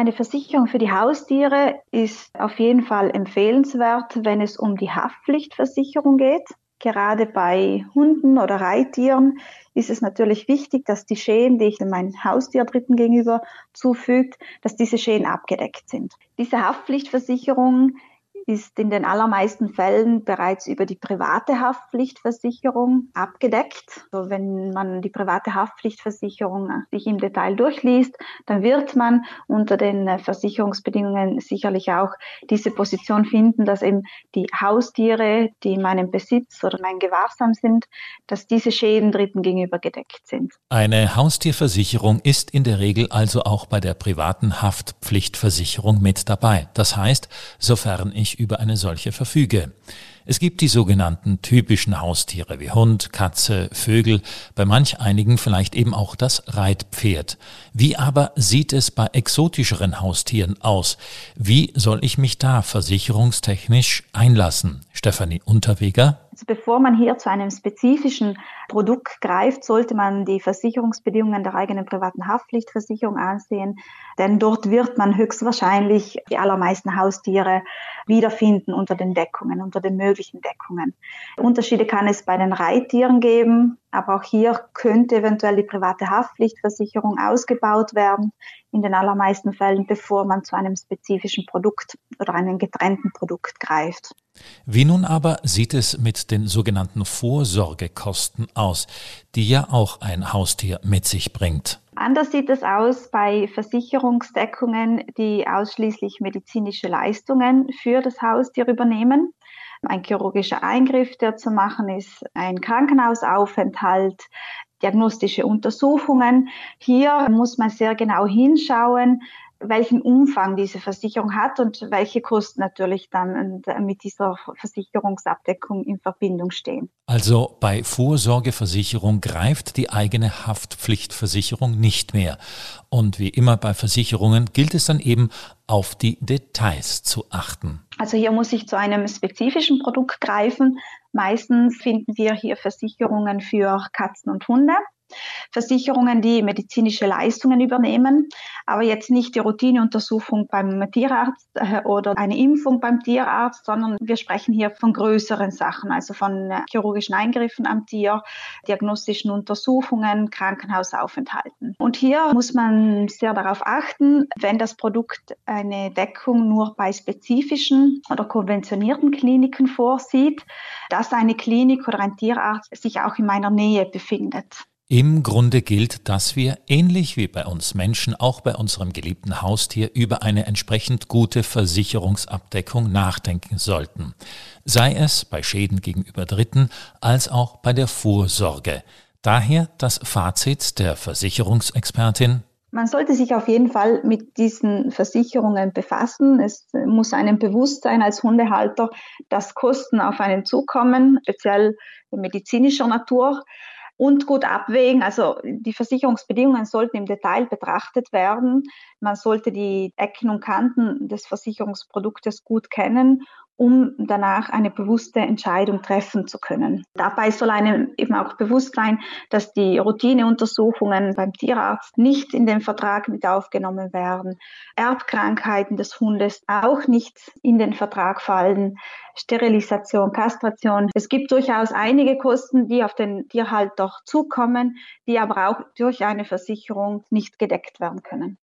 Eine Versicherung für die Haustiere ist auf jeden Fall empfehlenswert, wenn es um die Haftpflichtversicherung geht. Gerade bei Hunden oder Reittieren ist es natürlich wichtig, dass die Schäden, die ich meinen Haustierdratten gegenüber zufügt, dass diese Schäden abgedeckt sind. Diese Haftpflichtversicherung ist in den allermeisten Fällen bereits über die private Haftpflichtversicherung abgedeckt. Also wenn man die private Haftpflichtversicherung sich im Detail durchliest, dann wird man unter den Versicherungsbedingungen sicherlich auch diese Position finden, dass eben die Haustiere, die in meinem Besitz oder mein Gewahrsam sind, dass diese Schäden Dritten gegenüber gedeckt sind. Eine Haustierversicherung ist in der Regel also auch bei der privaten Haftpflichtversicherung mit dabei. Das heißt, sofern ich über eine solche verfüge. Es gibt die sogenannten typischen Haustiere wie Hund, Katze, Vögel, bei manch einigen vielleicht eben auch das Reitpferd. Wie aber sieht es bei exotischeren Haustieren aus? Wie soll ich mich da versicherungstechnisch einlassen? Stefanie Unterweger. Also bevor man hier zu einem spezifischen Produkt greift, sollte man die Versicherungsbedingungen der eigenen privaten Haftpflichtversicherung ansehen, denn dort wird man höchstwahrscheinlich die allermeisten Haustiere wiederfinden unter den Deckungen, unter den möglichen Deckungen. Unterschiede kann es bei den Reittieren geben, aber auch hier könnte eventuell die private Haftpflichtversicherung ausgebaut werden, in den allermeisten Fällen, bevor man zu einem spezifischen Produkt oder einem getrennten Produkt greift. Wie nun aber sieht es mit den sogenannten Vorsorgekosten aus, die ja auch ein Haustier mit sich bringt? Anders sieht es aus bei Versicherungsdeckungen, die ausschließlich medizinische Leistungen für das Haustier übernehmen. Ein chirurgischer Eingriff, der zu machen ist, ein Krankenhausaufenthalt, diagnostische Untersuchungen. Hier muss man sehr genau hinschauen, welchen Umfang diese Versicherung hat und welche Kosten natürlich dann mit dieser Versicherungsabdeckung in Verbindung stehen. Also bei Vorsorgeversicherung greift die eigene Haftpflichtversicherung nicht mehr. Und wie immer bei Versicherungen gilt es dann eben auf die Details zu achten. Also hier muss ich zu einem spezifischen Produkt greifen. Meistens finden wir hier Versicherungen für Katzen und Hunde. Versicherungen, die medizinische Leistungen übernehmen, aber jetzt nicht die Routineuntersuchung beim Tierarzt äh, oder eine Impfung beim Tierarzt, sondern wir sprechen hier von größeren Sachen, also von äh, chirurgischen Eingriffen am Tier, diagnostischen Untersuchungen, Krankenhausaufenthalten. Und hier muss man sehr darauf achten, wenn das Produkt eine Deckung nur bei spezifischen oder konventionierten Kliniken vorsieht, dass eine Klinik oder ein Tierarzt sich auch in meiner Nähe befindet. Im Grunde gilt, dass wir, ähnlich wie bei uns Menschen, auch bei unserem geliebten Haustier über eine entsprechend gute Versicherungsabdeckung nachdenken sollten. Sei es bei Schäden gegenüber Dritten als auch bei der Vorsorge. Daher das Fazit der Versicherungsexpertin. Man sollte sich auf jeden Fall mit diesen Versicherungen befassen. Es muss einem bewusst sein als Hundehalter, dass Kosten auf einen zukommen, speziell medizinischer Natur und gut abwägen. Also die Versicherungsbedingungen sollten im Detail betrachtet werden. Man sollte die Ecken und Kanten des Versicherungsproduktes gut kennen um danach eine bewusste Entscheidung treffen zu können. Dabei soll einem eben auch bewusst sein, dass die Routineuntersuchungen beim Tierarzt nicht in den Vertrag mit aufgenommen werden, Erbkrankheiten des Hundes auch nicht in den Vertrag fallen, Sterilisation, Kastration. Es gibt durchaus einige Kosten, die auf den Tierhalter zukommen, die aber auch durch eine Versicherung nicht gedeckt werden können.